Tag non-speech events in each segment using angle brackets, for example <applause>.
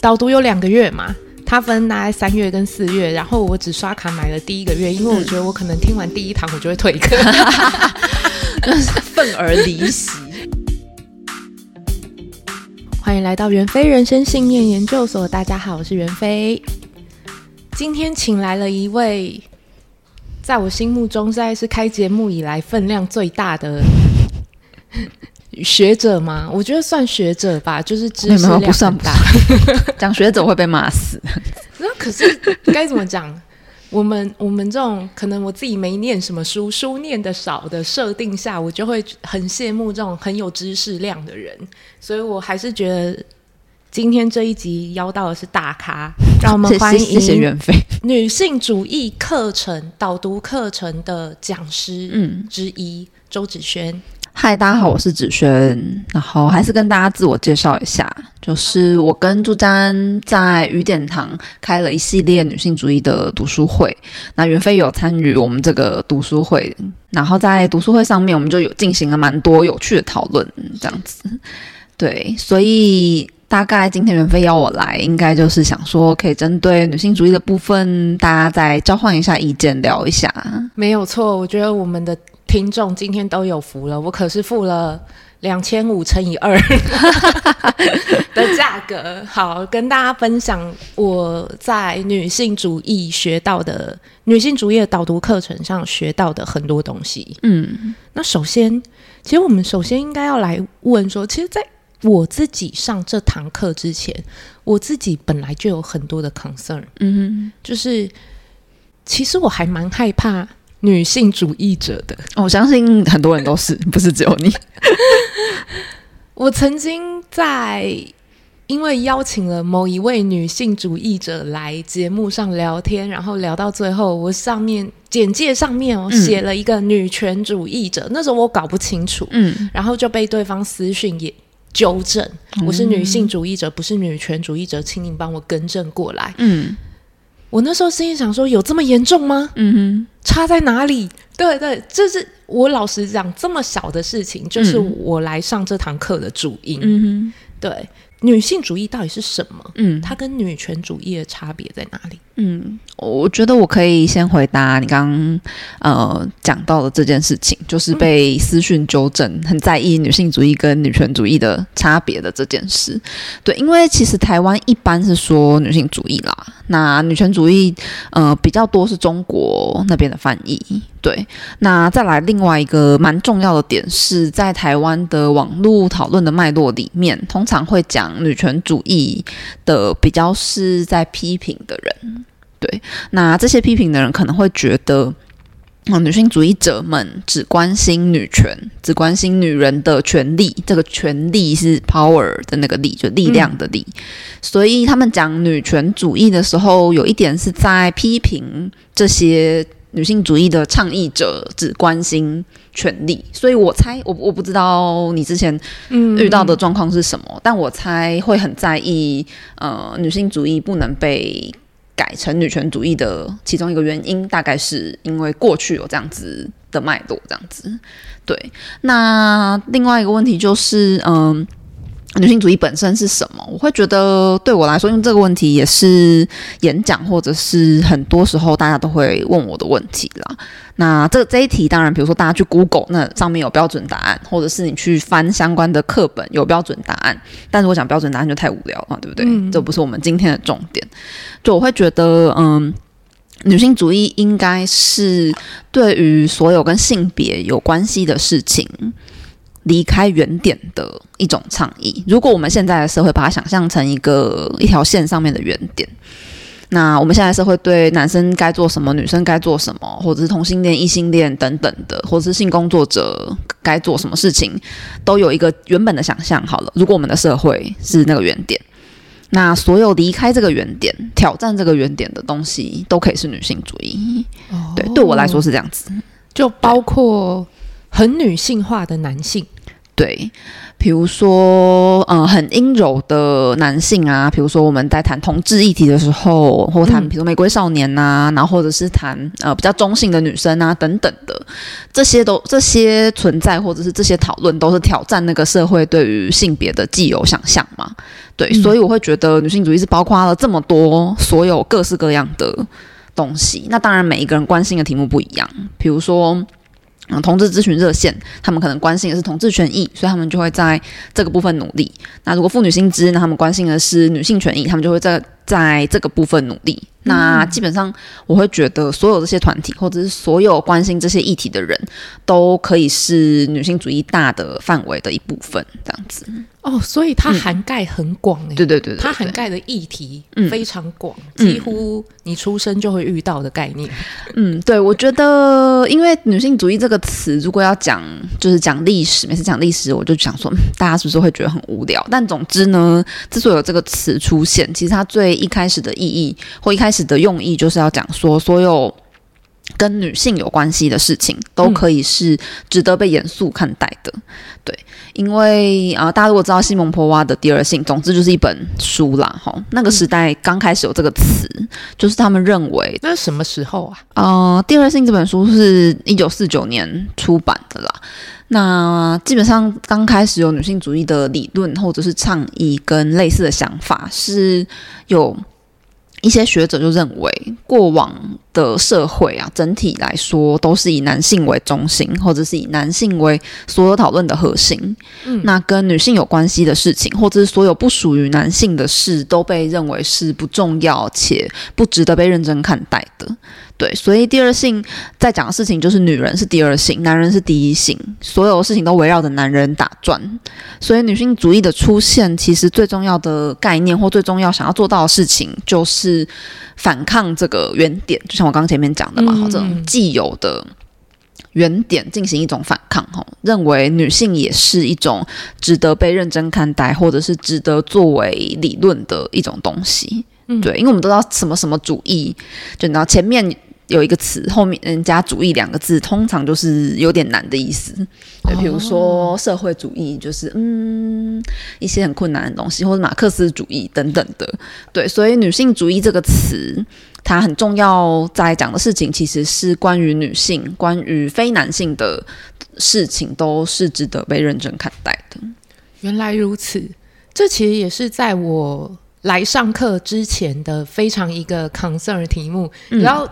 导读有两个月嘛，它分大概三月跟四月，然后我只刷卡买了第一个月，因为我觉得我可能听完第一堂我就会退课，愤而离席。欢迎来到袁飞人生信念研究所，大家好，我是袁飞，今天请来了一位。在我心目中，现在是开节目以来分量最大的学者吗？我觉得算学者吧，就是知识量很大。<laughs> 讲学者会被骂死。那可是该怎么讲？我们我们这种可能我自己没念什么书，书念的少的设定下，我就会很羡慕这种很有知识量的人。所以我还是觉得。今天这一集邀到的是大咖，让我们欢迎 <laughs> 谢谢袁非女性主义课程导读课程的讲师嗯之一、嗯、周芷瑄。嗨，大家好，我是芷瑄。然后还是跟大家自我介绍一下，就是我跟朱詹在雨点堂开了一系列女性主义的读书会。那袁飞有参与我们这个读书会，然后在读书会上面，我们就有进行了蛮多有趣的讨论，这样子。对，所以。大概今天袁飞邀我来，应该就是想说，可以针对女性主义的部分，大家再交换一下意见，聊一下。没有错，我觉得我们的听众今天都有福了。我可是付了两千五乘以二 <laughs> 的价格，好跟大家分享我在女性主义学到的女性主义的导读课程上学到的很多东西。嗯，那首先，其实我们首先应该要来问说，其实，在我自己上这堂课之前，我自己本来就有很多的 concern，嗯，就是其实我还蛮害怕女性主义者的。我相信很多人都是，<laughs> 不是只有你。<laughs> 我曾经在因为邀请了某一位女性主义者来节目上聊天，然后聊到最后，我上面简介上面我写了一个女权主义者，嗯，那时候我搞不清楚，嗯，然后就被对方私讯也。纠正，我是女性主义者，嗯、不是女权主义者，请你帮我更正过来。嗯，我那时候心里想说，有这么严重吗？嗯哼，差在哪里？对对，这是我老实讲，这么小的事情，就是我来上这堂课的主因。嗯哼，对。女性主义到底是什么？嗯，它跟女权主义的差别在哪里？嗯，我觉得我可以先回答你刚刚呃讲到的这件事情，就是被私讯纠正，很在意女性主义跟女权主义的差别的这件事。对，因为其实台湾一般是说女性主义啦，那女权主义呃比较多是中国那边的翻译。对，那再来另外一个蛮重要的点是在台湾的网络讨论的脉络里面，通常会讲女权主义的比较是在批评的人。对，那这些批评的人可能会觉得，啊，女性主义者们只关心女权，只关心女人的权利，这个权利是 power 的那个力，就力量的力。嗯。所以他们讲女权主义的时候，有一点是在批评这些。女性主义的倡议者只关心权利，所以我猜，我我不知道你之前遇到的状况是什么，嗯、但我猜会很在意，呃，女性主义不能被改成女权主义的其中一个原因，大概是因为过去有这样子的脉络，这样子。对，那另外一个问题就是，嗯、女性主义本身是什么？我会觉得对我来说，因为这个问题也是演讲或者是很多时候大家都会问我的问题啦。那这这一题，当然，比如说大家去 Google，那上面有标准答案，或者是你去翻相关的课本有标准答案。但是我讲标准答案就太无聊了，对不对？嗯。这不是我们今天的重点。就我会觉得，嗯，女性主义应该是对于所有跟性别有关系的事情。离开原点的一种倡议。如果我们现在的社会把它想象成一个一条线上面的原点，那我们现在社会对男生该做什么，女生该做什么，或者是同性恋、异性恋等等的，或者是性工作者该做什么事情，都有一个原本的想象。好了，如果我们的社会是那个原点，那所有离开这个原点、挑战这个原点的东西，都可以是女性主义。哦，对，对我来说是这样子，就包括很女性化的男性。对，比如说，嗯、呃，很阴柔的男性啊，比如说我们在谈同志议题的时候，或谈比如玫瑰少年呐、啊，然后或者是谈呃比较中性的女生啊等等的，这些都这些存在或者是这些讨论，都是挑战那个社会对于性别的既有想象嘛。对，所以我会觉得女性主义是包括了这么多所有各式各样的东西。那当然，每一个人关心的题目不一样，比如说。嗯，同志咨询热线，他们可能关心的是同志权益，所以他们就会在这个部分努力。那如果妇女薪资，那他们关心的是女性权益，他们就会在在这个部分努力。那基本上，我会觉得所有这些团体，或者是所有关心这些议题的人，都可以是女性主义大的范围的一部分，这样子。哦，所以它涵盖很广诶、欸嗯。对对对，对，它涵盖的议题非常广，嗯，几乎你出生就会遇到的概念。嗯，对，我觉得，因为女性主义这个词，如果要讲，就是讲历史，每次讲历史，我就想说，大家是不是会觉得很无聊？但总之呢，之所以有这个词出现，其实它最一开始的意义，或一开始的用意，就是要讲说，所有。跟女性有关系的事情，都可以是值得被严肃看待的。嗯、对，因为啊、呃，大家如果知道西蒙波娃的《第二性》，总之就是一本书啦。哈，那个时代刚开始有这个词，嗯、就是他们认为那是什么时候啊？呃，《第二性》这本书是一九四九年出版的啦。那基本上刚开始有女性主义的理论或者是倡议跟类似的想法，是有。一些学者就认为，过往的社会啊，整体来说都是以男性为中心，或者是以男性为所有讨论的核心。嗯，那跟女性有关系的事情，或者是所有不属于男性的事，都被认为是不重要且不值得被认真看待的。对，所以第二性在讲的事情就是女人是第二性，男人是第一性，所有事情都围绕着男人打转。所以女性主义的出现，其实最重要的概念或最重要想要做到的事情，就是反抗这个原点。就像我刚刚前面讲的嘛，嗯、这种既有的原点进行一种反抗，哈，认为女性也是一种值得被认真看待，或者是值得作为理论的一种东西。嗯，对，因为我们都知道什么什么主义，就你知道前面。有一个词后面嗯加“主义”两个字，通常就是有点难的意思。对，比如说社会主义，就是嗯一些很困难的东西，或者马克思主义等等的。对，所以女性主义这个词，它很重要，在讲的事情其实是关于女性、关于非男性的事情，都是值得被认真看待的。原来如此，这其实也是在我来上课之前的非常一个 concern 的题目，然后。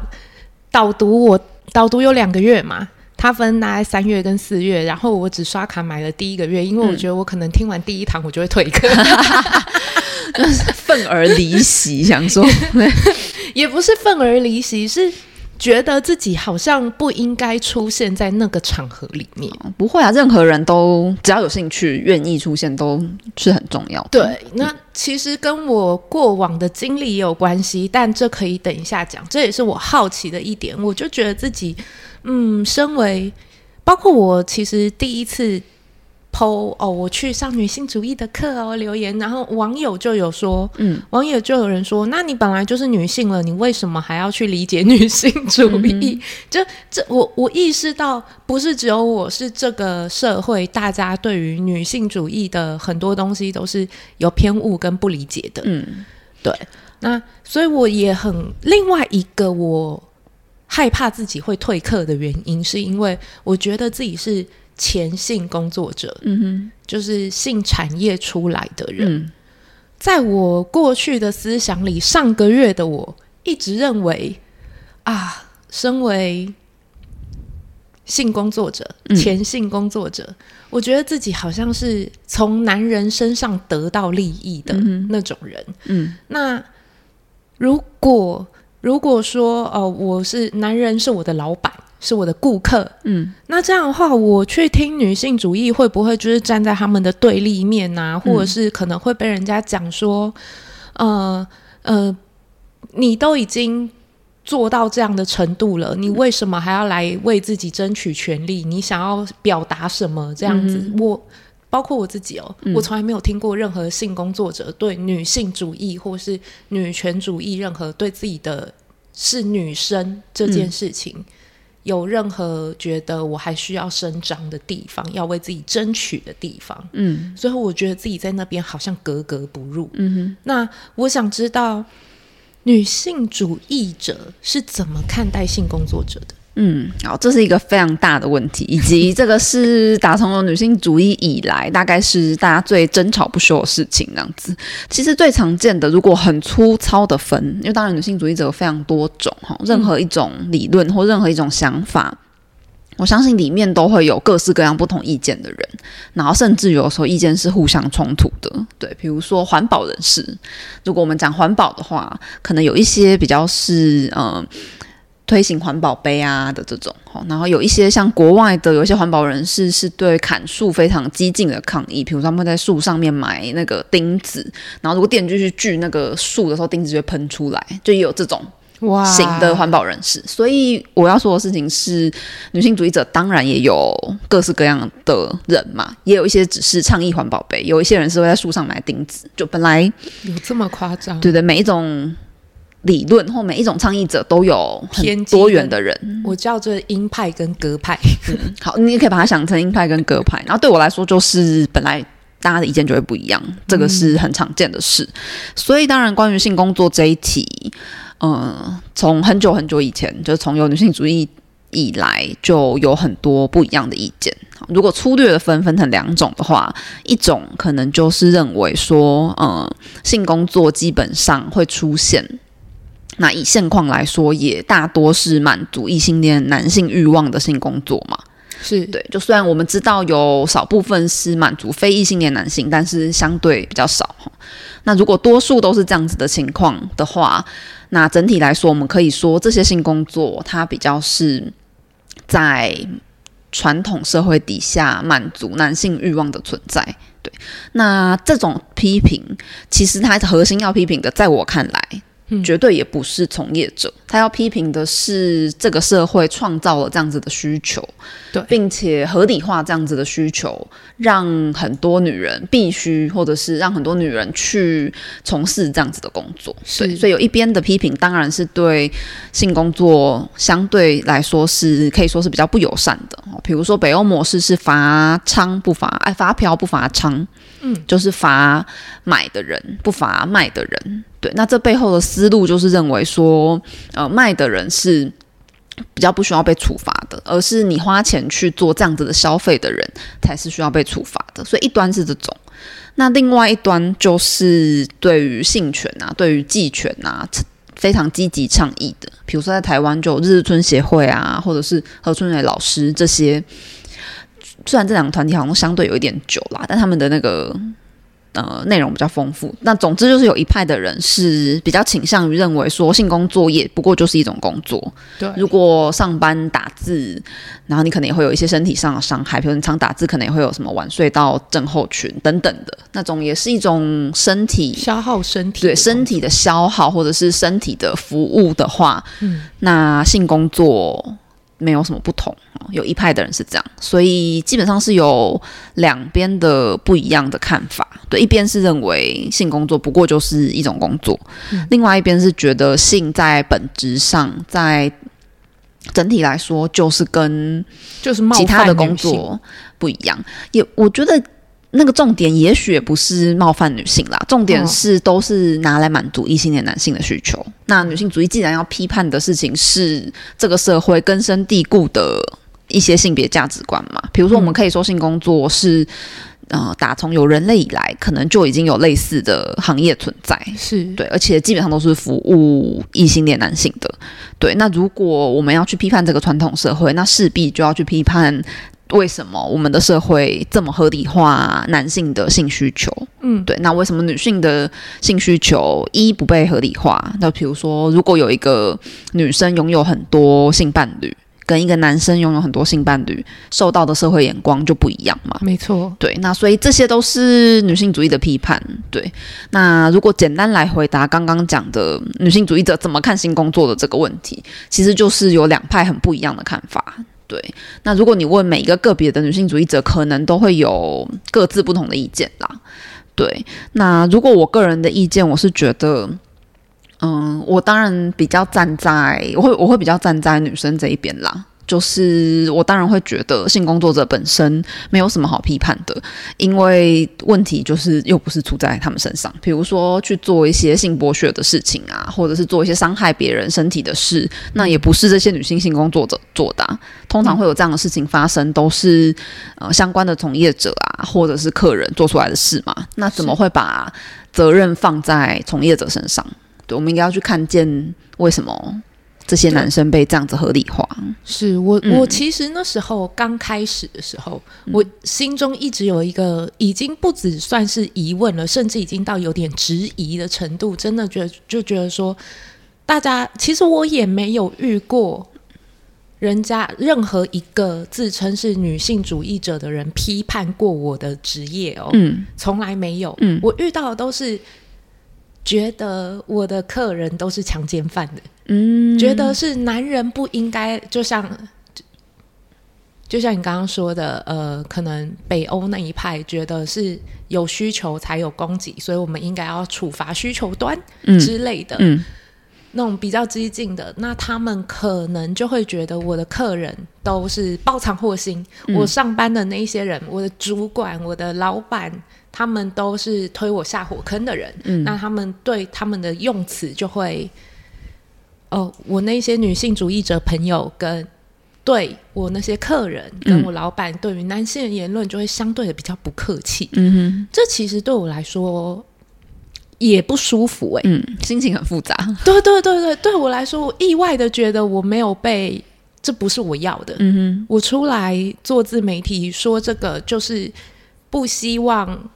导读我导读有两个月嘛，它分大概三月跟四月，然后我只刷卡买了第一个月，因为我觉得我可能听完第一堂我就会退课，<laughs> 愤而离席，想说 <laughs> 也不是愤而离席，是。觉得自己好像不应该出现在那个场合里面。不会啊，任何人都只要有兴趣、愿意出现，都是很重要的。对，那其实跟我过往的经历也有关系，但这可以等一下讲。这也是我好奇的一点。我就觉得自己，嗯，身为包括我，其实第一次。PO 哦，我去上女性主义的课哦，留言，然后网友就有说，嗯，网友就有人说，那你本来就是女性了，你为什么还要去理解女性主义？嗯、就这，我我意识到，不是只有我，是这个社会大家对于女性主义的很多东西都是有偏误跟不理解的。嗯，对。那所以我也很另外一个我害怕自己会退课的原因，是因为我觉得自己是。前性工作者，嗯哼，就是性产业出来的人，嗯，在我过去的思想里，上个月的我一直认为，啊，身为性工作者，前性工作者，嗯，我觉得自己好像是从男人身上得到利益的那种人，嗯，那如果如果说，哦，呃，我是男人，是我的老板。是我的顾客，嗯，那这样的话，我去听女性主义，会不会就是站在他们的对立面呐、啊？或者是可能会被人家讲说，呃呃，你都已经做到这样的程度了，你为什么还要来为自己争取权利？你想要表达什么？这样子，嗯、我包括我自己哦，嗯、我从来没有听过任何性工作者对女性主义或是女权主义任何对自己的是女生这件事情。嗯有任何觉得我还需要伸张的地方，要为自己争取的地方。嗯，所以我觉得自己在那边好像格格不入。嗯哼，那我想知道女性主义者是怎么看待性工作者的？嗯，好，这是一个非常大的问题，以及这个是打从有女性主义以来，大概是大家最争吵不休的事情。这样子，其实最常见的，如果很粗糙的分，因为当然女性主义者有非常多种哈，任何一种理论或任何一种想法，我相信里面都会有各式各样不同意见的人，然后甚至有时候意见是互相冲突的。对，比如说环保人士，如果我们讲环保的话，可能有一些比较是嗯。推行环保杯啊的这种，然后有一些像国外的有一些环保人士是对砍树非常激进的抗议，比如他们在树上面埋那个钉子，然后如果电锯去锯那个树的时候，钉子就会喷出来，就也有这种哇型的环保人士。所以我要说的事情是，女性主义者当然也有各式各样的人嘛，也有一些只是倡议环保杯，有一些人是会在树上埋钉子，就本来有这么夸张？对对，每一种。理论或每一种倡议者都有很多元的人，我叫做鹰派跟鸽派。嗯，好，你也可以把它想成鹰派跟鸽派。然后对我来说，就是本来大家的意见就会不一样，这个是很常见的事。嗯、所以当然，关于性工作这一题，嗯、呃，从很久很久以前，就是从有女性主义以来，就有很多不一样的意见。如果粗略的分分成两种的话，一种可能就是认为说，嗯、呃，性工作基本上会出现。那以现况来说，也大多是满足异性恋男性欲望的性工作嘛？是对。就虽然我们知道有少部分是满足非异性恋男性，但是相对比较少。那如果多数都是这样子的情况的话，那整体来说，我们可以说这些性工作它比较是在传统社会底下满足男性欲望的存在。对。那这种批评，其实它核心要批评的，在我看来。绝对也不是从业者，他要批评的是这个社会创造了这样子的需求，对，并且合理化这样子的需求，让很多女人必须，或者是让很多女人去从事这样子的工作。对，所以有一边的批评，当然是对性工作相对来说是可以说是比较不友善的。比如说北欧模式是罚娼不罚，哎，罚嫖不罚娼，嗯，就是罚买的人不罚卖的人。对，那这背后的思路就是认为说，呃，卖的人是比较不需要被处罚的，而是你花钱去做这样子的消费的人才是需要被处罚的。所以一端是这种，那另外一端就是对于性权啊，对于妓权啊，非常积极倡议的。比如说在台湾就日日春协会啊，或者是何春蕊老师这些，虽然这两个团体好像相对有一点久啦，但他们的那个。呃，内容比较丰富。那总之就是有一派的人是比较倾向于认为说，性工作业不过就是一种工作。对，如果上班打字，然后你可能也会有一些身体上的伤害，比如你常打字，可能也会有什么晚睡到症候群等等的那种，也是一种身体消耗身体，对身体的消耗或者是身体的服务的话，嗯，那性工作。没有什么不同，有一派的人是这样，所以基本上是有两边的不一样的看法。对，一边是认为性工作不过就是一种工作，嗯、另外一边是觉得性在本质上，在整体来说就是跟就是其他的工作不一样。也我觉得。那个重点也许也不是冒犯女性啦，重点是都是拿来满足异性恋男性的需求。哦、那女性主义既然要批判的事情是这个社会根深蒂固的一些性别价值观嘛，比如说我们可以说性工作是，嗯、呃，打从有人类以来，可能就已经有类似的行业存在，是对，而且基本上都是服务异性恋男性的。对，那如果我们要去批判这个传统社会，那势必就要去批判。为什么我们的社会这么合理化男性的性需求？嗯，对。那为什么女性的性需求一不被合理化？那比如说，如果有一个女生拥有很多性伴侣，跟一个男生拥有很多性伴侣，受到的社会眼光就不一样嘛？没错。对。那所以这些都是女性主义的批判。对。那如果简单来回答刚刚讲的女性主义者怎么看性工作的这个问题，其实就是有两派很不一样的看法。对，那如果你问每一个个别的女性主义者，可能都会有各自不同的意见啦。对，那如果我个人的意见，我是觉得，嗯，我当然比较站在，我会我会比较站在女生这一边啦。就是我当然会觉得性工作者本身没有什么好批判的，因为问题就是又不是出在他们身上。比如说去做一些性剥削的事情啊，或者是做一些伤害别人身体的事，那也不是这些女性性工作者做的。通常会有这样的事情发生，都是呃相关的从业者啊，或者是客人做出来的事嘛。那怎么会把责任放在从业者身上？对，我们应该要去看见为什么。这些男生被这样子合理化，是我我其实那时候刚开始的时候，嗯、我心中一直有一个已经不只算是疑问了，甚至已经到有点质疑的程度，真的觉得就觉得说，大家其实我也没有遇过人家任何一个自称是女性主义者的人批判过我的职业哦，嗯，从来没有，嗯，我遇到的都是。觉得我的客人都是强奸犯的，嗯，觉得是男人不应该，就像就，就像你刚刚说的，呃，可能北欧那一派觉得是有需求才有供给，所以我们应该要处罚需求端之类的，嗯，嗯，那种比较激进的，那他们可能就会觉得我的客人都是包藏祸心，嗯，我上班的那一些人，我的主管，我的老板。他们都是推我下火坑的人，嗯，那他们对他们的用词就会，哦，我那些女性主义者朋友跟对我那些客人跟我老板对于男性的言论就会相对的比较不客气，嗯哼，这其实对我来说也不舒服哎、欸，嗯，心情很复杂，对对对对，对我来说，我意外的觉得我没有被，这不是我要的，嗯哼，我出来做自媒体说这个就是不希望。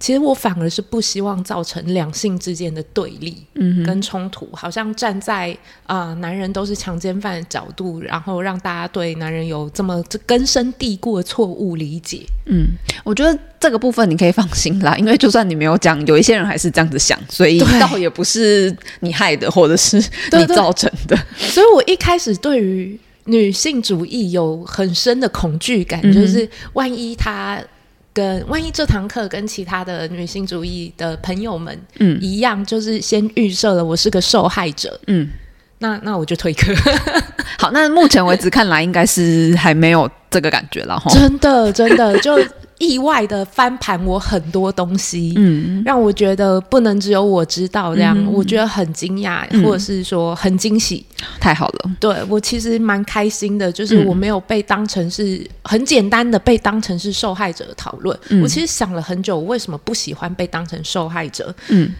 其实我反而是不希望造成两性之间的对立跟冲突，嗯、好像站在啊、呃、男人都是强奸犯的角度，然后让大家对男人有这么这根深蒂固的错误理解。嗯，我觉得这个部分你可以放心啦，因为就算你没有讲，有一些人还是这样子想，所以倒也不是你害的，或者是你造成的。对对，所以我一开始对于女性主义有很深的恐惧感，嗯、就是万一他。跟万一这堂课跟其他的女性主义的朋友们嗯一样，嗯、就是先预设了我是个受害者，嗯，那那我就退课。好，那目前为止看来应该是还没有这个感觉了哈。<laughs> 真的，真的就。意外的翻盘我很多东西，嗯，让我觉得不能只有我知道这样，嗯、我觉得很惊讶，嗯、或者是说很惊喜，太好了。对，我其实蛮开心的，就是我没有被当成是、嗯、很简单的被当成是受害者的讨论。嗯、我其实想了很久，我为什么不喜欢被当成受害者？嗯，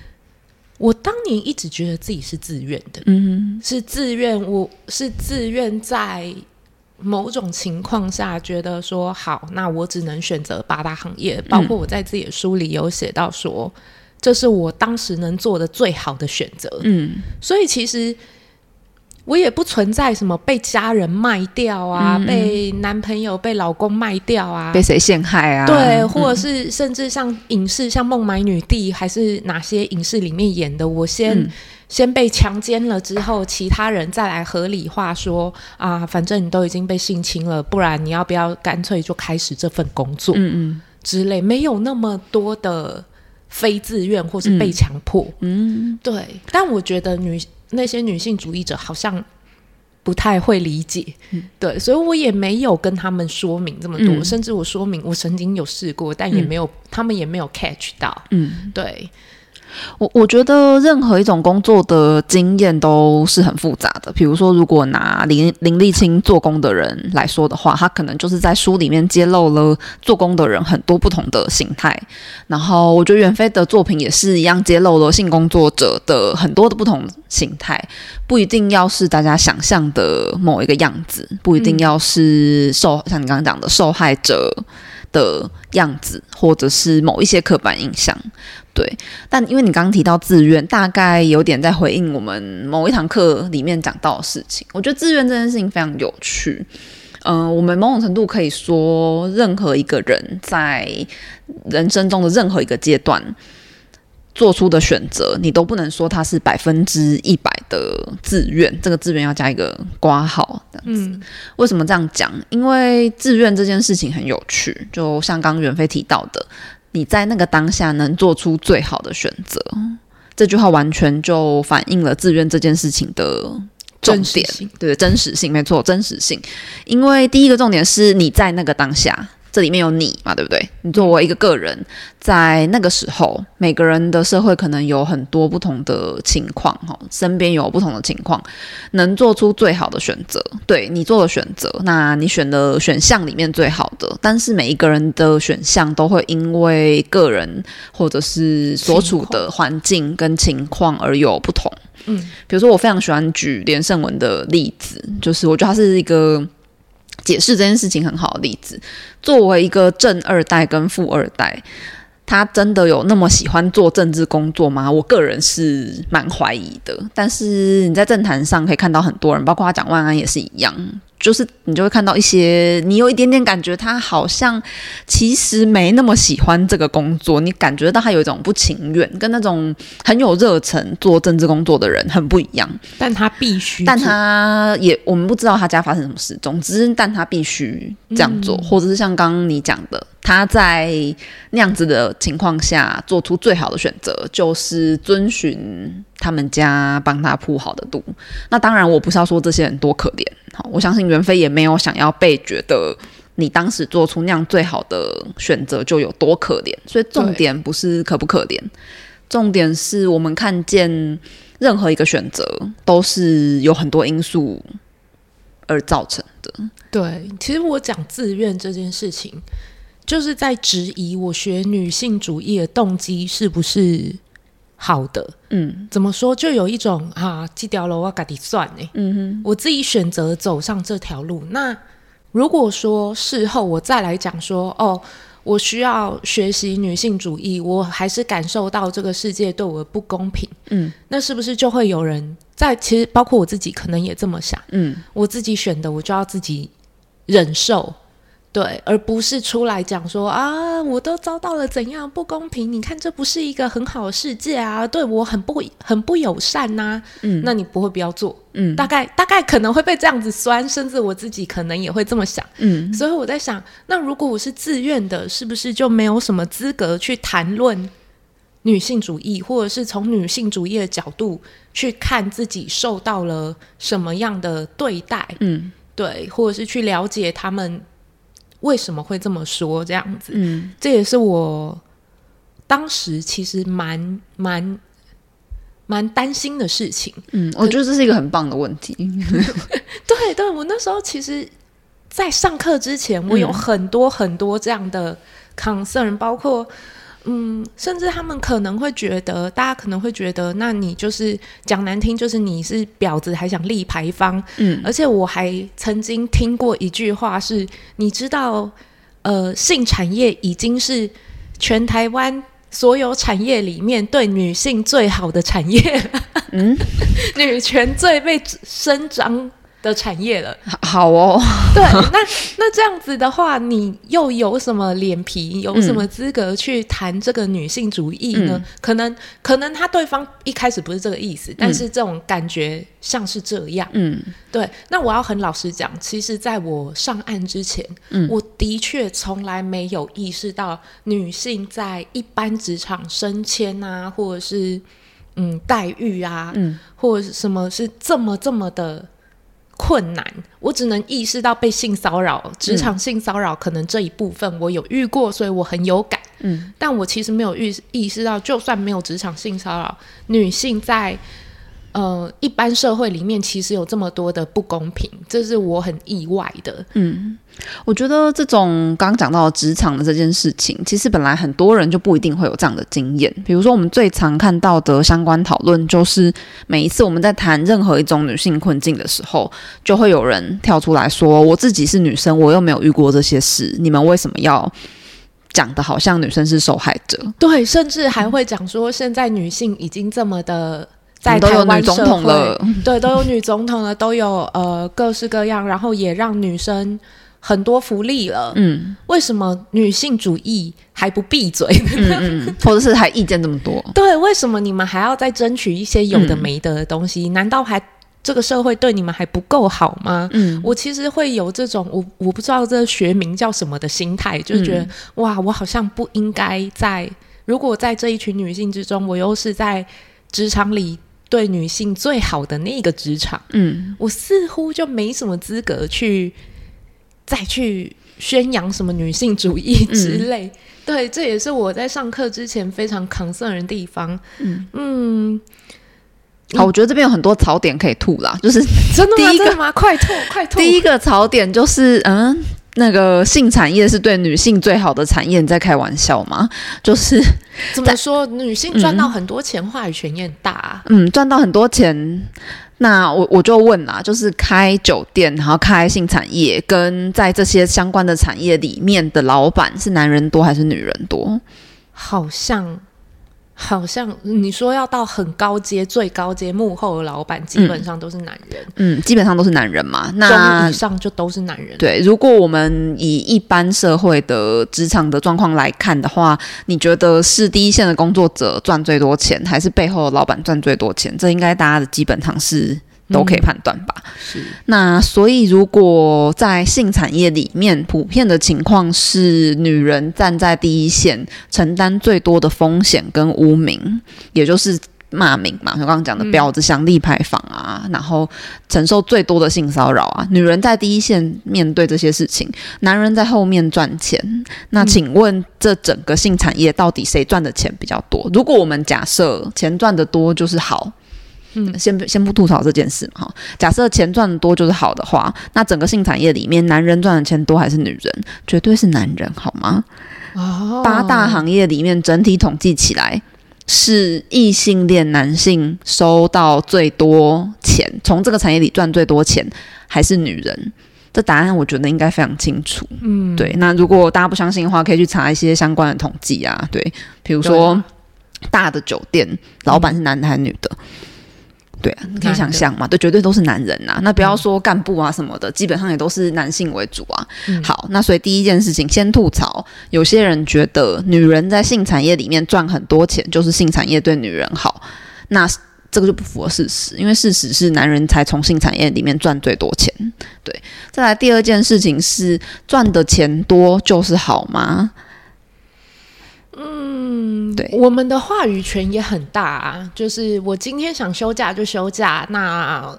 我当年一直觉得自己是自愿的，嗯，是自愿，我是自愿在。某种情况下，觉得说好，那我只能选择八大行业，包括我在自己的书里有写到说，嗯、这是我当时能做的最好的选择。嗯，所以其实我也不存在什么被家人卖掉啊，嗯、被男朋友、被老公卖掉啊，被谁陷害啊？对，或者是甚至像影视，像《孟买女帝》还是哪些影视里面演的，我先。嗯先被强奸了之后，其他人再来合理化说啊，反正你都已经被性侵了，不然你要不要干脆就开始这份工作？嗯嗯，之类，没有那么多的非自愿或是被强迫。嗯，对。但我觉得女那些女性主义者好像不太会理解，嗯、对，所以我也没有跟他们说明这么多，嗯、甚至我说明我曾经有试过，但也没有，嗯、他们也没有 catch 到。嗯，对。我我觉得任何一种工作的经验都是很复杂的。比如说，如果拿林林立青做工的人来说的话，他可能就是在书里面揭露了做工的人很多不同的形态。然后，我觉得远飞的作品也是一样，揭露了性工作者的很多的不同形态，不一定要是大家想象的某一个样子，不一定要是受、像你刚刚讲的受害者的样子，或者是某一些刻板印象。对，但因为你刚刚提到自愿，大概有点在回应我们某一堂课里面讲到的事情。我觉得自愿这件事情非常有趣。嗯、我们某种程度可以说，任何一个人在人生中的任何一个阶段做出的选择，你都不能说它是百分之一百的自愿。这个自愿要加一个括号，这样子。嗯、为什么这样讲？因为自愿这件事情很有趣，就像刚刚远飞提到的。你在那个当下能做出最好的选择，这句话完全就反映了自愿这件事情的重点，对，真实性，没错，真实性。因为第一个重点是你在那个当下。这里面有你嘛，对不对？你作为一个个人，在那个时候，每个人的社会可能有很多不同的情况，哈，身边有不同的情况，能做出最好的选择。对，你做的选择，那你选的选项里面最好的，但是每一个人的选项都会因为个人或者是所处的环境跟情况而有不同。嗯，比如说我非常喜欢举连胜文的例子，就是我觉得他是一个。解释这件事情很好的例子，作为一个正二代跟富二代，他真的有那么喜欢做政治工作吗？我个人是蛮怀疑的。但是你在政坛上可以看到很多人，包括他蒋万安也是一样。就是你就会看到一些，你有一点点感觉他好像其实没那么喜欢这个工作，你感觉到他有一种不情愿，跟那种很有热忱做政治工作的人很不一样。但他必须，但他也我们不知道他家发生什么事。总之，但他必须这样做，嗯、或者是像刚刚你讲的，他在那样子的情况下做出最好的选择，就是遵循他们家帮他铺好的路。那当然，我不是要说这些人多可怜。好我相信袁飞也没有想要被觉得你当时做出那样最好的选择就有多可怜，所以重点不是可不可怜，重点是我们看见任何一个选择都是有很多因素而造成的。对，其实我讲自愿这件事情，就是在质疑我学女性主义的动机是不是好的，嗯，怎么说？就有一种啊，记掉了我自己算呢，嗯哼，我自己选择走上这条路。那如果说事后我再来讲说，哦，我需要学习女性主义，我还是感受到这个世界对我的不公平，嗯，那是不是就会有人在？其实包括我自己，可能也这么想，嗯，我自己选的，我就要自己忍受。对，而不是出来讲说啊，我都遭到了怎样不公平？你看，这不是一个很好的世界啊，对我很不很不友善呐、啊。嗯，那你不会不要做？嗯，大概大概可能会被这样子酸，甚至我自己可能也会这么想。嗯，所以我在想，那如果我是自愿的，是不是就没有什么资格去谈论女性主义，或者是从女性主义的角度去看自己受到了什么样的对待？嗯，对，或者是去了解他们。为什么会这么说？这样子，嗯，这也是我当时其实蛮蛮蛮担心的事情。嗯，我觉得这是一个很棒的问题。<laughs> 对对，我那时候其实，在上课之前，我有很多很多这样的 concern，嗯，包括。嗯，甚至他们可能会觉得，大家可能会觉得，那你就是讲难听，就是你是婊子，还想立牌坊。嗯，而且我还曾经听过一句话是，你知道，呃，性产业已经是全台湾所有产业里面对女性最好的产业。嗯，<laughs> 女权最被伸张。的产业了，<laughs> 好哦。<laughs> 对，那那这样子的话，你又有什么脸皮，有什么资格去谈这个女性主义呢？嗯、可能可能他对方一开始不是这个意思，嗯、但是这种感觉像是这样。嗯，对。那我要很老实讲，其实在我上岸之前，嗯、我的确从来没有意识到女性在一般职场升迁啊，或者是嗯待遇啊，嗯，或者什么是这么这么的。困难，我只能意识到被性骚扰，职场性骚扰可能这一部分我有遇过，所以我很有感。嗯，但我其实没有意意识到，就算没有职场性骚扰，女性在。呃，一般社会里面其实有这么多的不公平，这是我很意外的。嗯，我觉得这种刚刚讲到职场的这件事情，其实本来很多人就不一定会有这样的经验。比如说，我们最常看到的相关讨论，就是每一次我们在谈任何一种女性困境的时候，就会有人跳出来说：“我自己是女生，我又没有遇过这些事，你们为什么要讲的好像女生是受害者？”对，甚至还会讲说，现在女性已经这么的。在台湾总统了，<laughs> 对，都有女总统了，都有呃各式各样，然后也让女生很多福利了。嗯，为什么女性主义还不闭嘴？嗯嗯，或者是还意见这么多？<laughs> 对，为什么你们还要再争取一些有的没的的东西？嗯、难道还这个社会对你们还不够好吗？嗯，我其实会有这种我我不知道这学名叫什么的心态，就觉得、嗯、哇，我好像不应该在如果在这一群女性之中，我又是在职场里。对女性最好的那个职场，嗯，我似乎就没什么资格去再去宣扬什么女性主义之类。嗯、对，这也是我在上课之前非常 concern 的地方。嗯嗯，好，我觉得这边有很多槽点可以吐啦，就是真的吗？真的吗？快吐快吐！第一个槽点就是嗯。那个性产业是对女性最好的产业，你在开玩笑吗？就是 <laughs> 怎么说，女性赚到很多钱，话语权也很大啊。嗯，赚到很多钱，那我我就问啦，就是开酒店，然后开性产业，跟在这些相关的产业里面的老板是男人多还是女人多？好像。好像你说要到很高阶、最高阶幕后的老板，基本上都是男人。嗯，嗯，基本上都是男人嘛。那以上就都是男人。对，如果我们以一般社会的职场的状况来看的话，你觉得是第一线的工作者赚最多钱，还是背后的老板赚最多钱？这应该大家的基本常识。都可以判断吧。嗯、是。那所以，如果在性产业里面，普遍的情况是女人站在第一线，承担最多的风险跟污名，也就是骂名嘛。我刚刚讲的婊子想立牌坊啊，嗯、然后承受最多的性骚扰啊。女人在第一线面对这些事情，男人在后面赚钱。那请问，这整个性产业到底谁赚的钱比较多？如果我们假设钱赚的多就是好。嗯，先不先不吐槽这件事哈。假设钱赚的多就是好的话，那整个性产业里面，男人赚的钱多还是女人？绝对是男人，好吗？哦，八大行业里面整体统计起来，是异性恋男性收到最多钱，从这个产业里赚最多钱，还是女人？这答案我觉得应该非常清楚。嗯，对。那如果大家不相信的话，可以去查一些相关的统计啊。对，比如说大的酒店老板是男的还是女的？对啊，你可以想象嘛，对，绝对都是男人呐、啊。那不要说干部啊什么的，嗯、基本上也都是男性为主啊。嗯、好，那所以第一件事情，先吐槽。有些人觉得女人在性产业里面赚很多钱，就是性产业对女人好。那这个就不符合事实，因为事实是男人才从性产业里面赚最多钱。对，再来第二件事情是赚的钱多就是好吗？嗯，对，我们的话语权也很大啊。就是我今天想休假就休假，那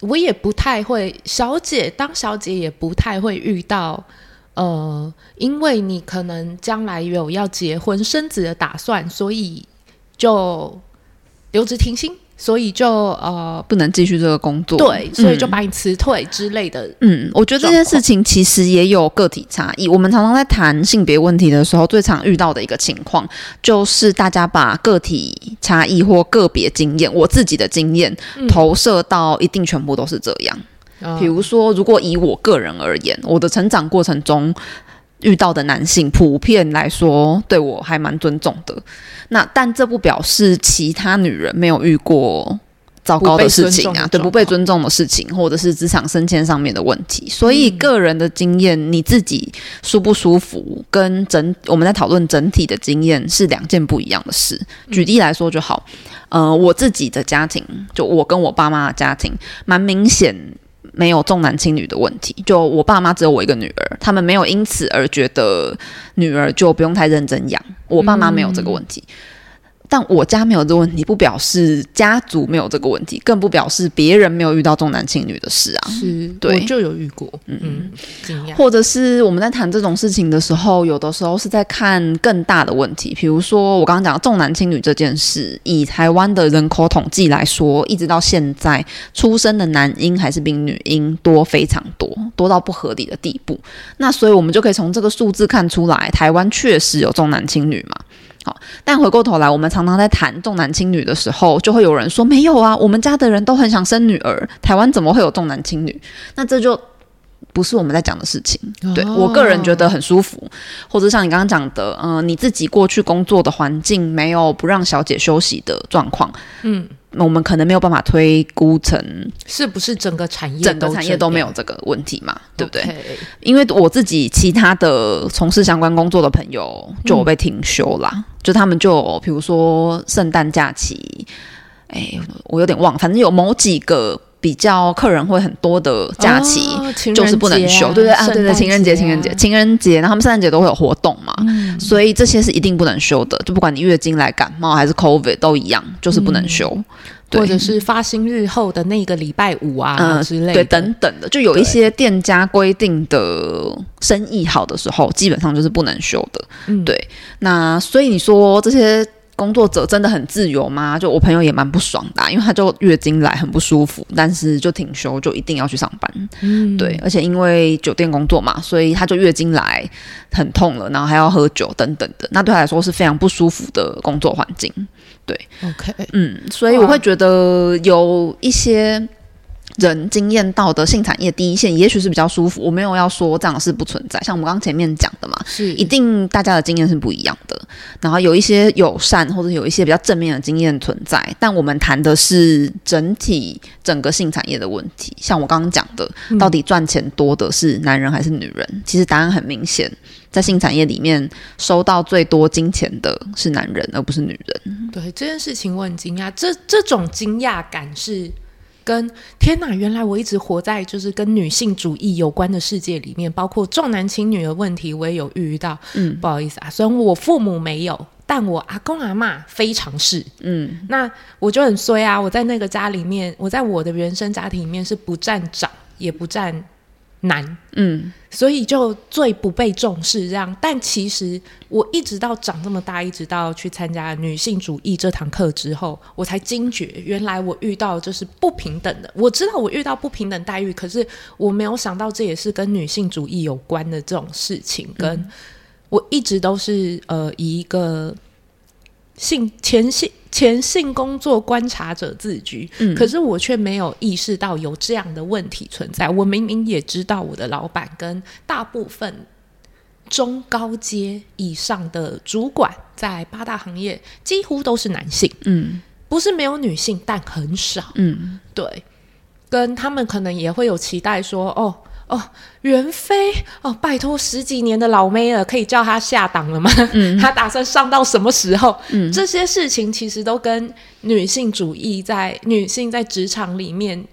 我也不太会，小姐当小姐也不太会遇到，呃，因为你可能将来有要结婚生子的打算，所以就留职停薪。所以就呃不能继续这个工作，对，所以就把你辞退之类的。嗯，我觉得这件事情其实也有个体差异。我们常常在谈性别问题的时候，最常遇到的一个情况，就是大家把个体差异或个别经验，我自己的经验投射到一定全部都是这样。嗯，比如说，如果以我个人而言，我的成长过程中。遇到的男性普遍来说对我还蛮尊重的，那但这不表示其他女人没有遇过糟糕的事情啊，对，不被尊重的事情，或者是职场升迁上面的问题。所以个人的经验，你自己舒不舒服，跟整我们在讨论整体的经验是两件不一样的事。举例来说就好，呃，我自己的家庭，就我跟我爸妈的家庭，蛮明显。没有重男轻女的问题，就我爸妈只有我一个女儿，他们没有因此而觉得女儿就不用太认真养。我爸妈没有这个问题。但我家没有这个问题，不表示家族没有这个问题，更不表示别人没有遇到重男轻女的事啊。是，对，我就有遇过，嗯嗯。或者是我们在谈这种事情的时候，有的时候是在看更大的问题，比如说我刚刚讲的重男轻女这件事，以台湾的人口统计来说，一直到现在出生的男婴还是比女婴多非常多，多到不合理的地步。那所以我们就可以从这个数字看出来，台湾确实有重男轻女嘛。好，但回过头来，我们常常在谈重男轻女的时候，就会有人说没有啊，我们家的人都很想生女儿，台湾怎么会有重男轻女？那这就不是我们在讲的事情。对，我个人觉得很舒服，或者像你刚刚讲的，嗯、呃，你自己过去工作的环境没有不让小姐休息的状况，嗯。我们可能没有办法推估成是不是整个产业整个产业都没有这个问题嘛？对不对？因为我自己其他的从事相关工作的朋友就有被停休啦，嗯、就他们就比如说圣诞假期，哎，我有点忘，反正有某几个。比较客人会很多的假期，哦、就是不能休，对对啊，对对，情人节、情人节、情人节，然后他们圣诞节都会有活动嘛，嗯、所以这些是一定不能休的，就不管你月经来、感冒还是 COVID 都一样，就是不能休。嗯、或者是发薪日后的那个礼拜五啊、嗯、之类的，对，等等的，就有一些店家规定的生意好的时候，基本上就是不能休的。嗯，对。那所以你说这些。工作者真的很自由吗？就我朋友也蛮不爽的啊，因为他就月经来很不舒服，但是就停休，就一定要去上班。嗯，对，而且因为酒店工作嘛，所以他就月经来很痛了，然后还要喝酒等等的，那对他来说是非常不舒服的工作环境。对，OK，嗯，所以我会觉得有一些。人经验到的性产业第一线，也许是比较舒服。我没有要说这样是不存在，像我们刚刚前面讲的嘛，是一定大家的经验是不一样的。然后有一些友善或者有一些比较正面的经验存在，但我们谈的是整体整个性产业的问题。像我刚刚讲的，到底赚钱多的是男人还是女人？嗯、其实答案很明显，在性产业里面收到最多金钱的是男人，而不是女人。对这件事情，我很惊讶。这这种惊讶感是。跟天哪，原来我一直活在就是跟女性主义有关的世界里面，包括重男轻女的问题，我也有遇到。嗯，不好意思啊，虽然我父母没有，但我阿公阿妈非常是。嗯，那我就很衰啊，我在那个家里面，我在我的原生家庭里面是不站长，也不站。难，嗯，所以就最不被重视这样。但其实我一直到长这么大，一直到去参加女性主义这堂课之后，我才惊觉，原来我遇到就是不平等的。我知道我遇到不平等待遇，可是我没有想到这也是跟女性主义有关的这种事情。跟我一直都是呃，以一个性前性。前性工作观察者自居，嗯，可是我却没有意识到有这样的问题存在。我明明也知道我的老板跟大部分中高阶以上的主管在八大行业几乎都是男性，嗯，不是没有女性，但很少，嗯，对，跟他们可能也会有期待说，哦。哦，袁飞哦，拜托十几年的老妹了，可以叫她下档了吗？嗯，她打算上到什么时候？嗯，这些事情其实都跟女性主义在女性在职场里面。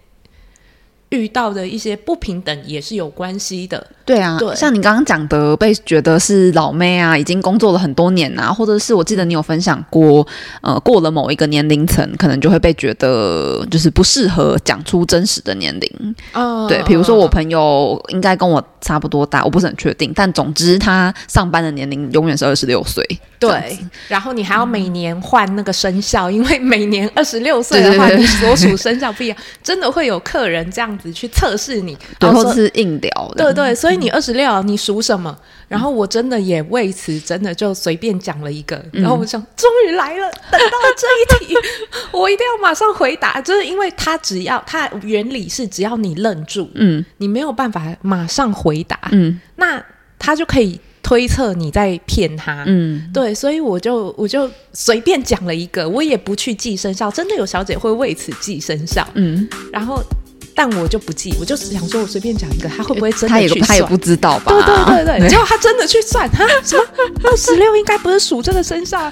遇到的一些不平等也是有关系的。对啊，对，像你刚刚讲的，被觉得是老妹啊，已经工作了很多年啊，或者是我记得你有分享过，呃，过了某一个年龄层，可能就会被觉得就是不适合讲出真实的年龄。哦，对，比如说我朋友应该跟我差不多大，我不是很确定，但总之他上班的年龄永远是二十六岁。对，然后你还要每年换那个生肖，嗯、因为每年二十六岁的话，你所属生肖不一样，真的会有客人这样子去测试你，然后是硬聊的。对对，所以你二十六，你属什么？然后我真的也为此真的就随便讲了一个，嗯、然后我想，终于来了，等到了这一题，<laughs> 我一定要马上回答，就是因为他只要他原理是只要你愣住，嗯，你没有办法马上回答，嗯，那他就可以。推测你在骗他，嗯，对，所以我就我就随便讲了一个，我也不去记生肖，真的有小姐会为此记生肖，嗯，然后但我就不记，我就是想说我随便讲一个，他会不会真的去算？他也不知道吧？对对对对，<laughs> 结果他真的去算，哈什么二十六应该不是属这个生肖。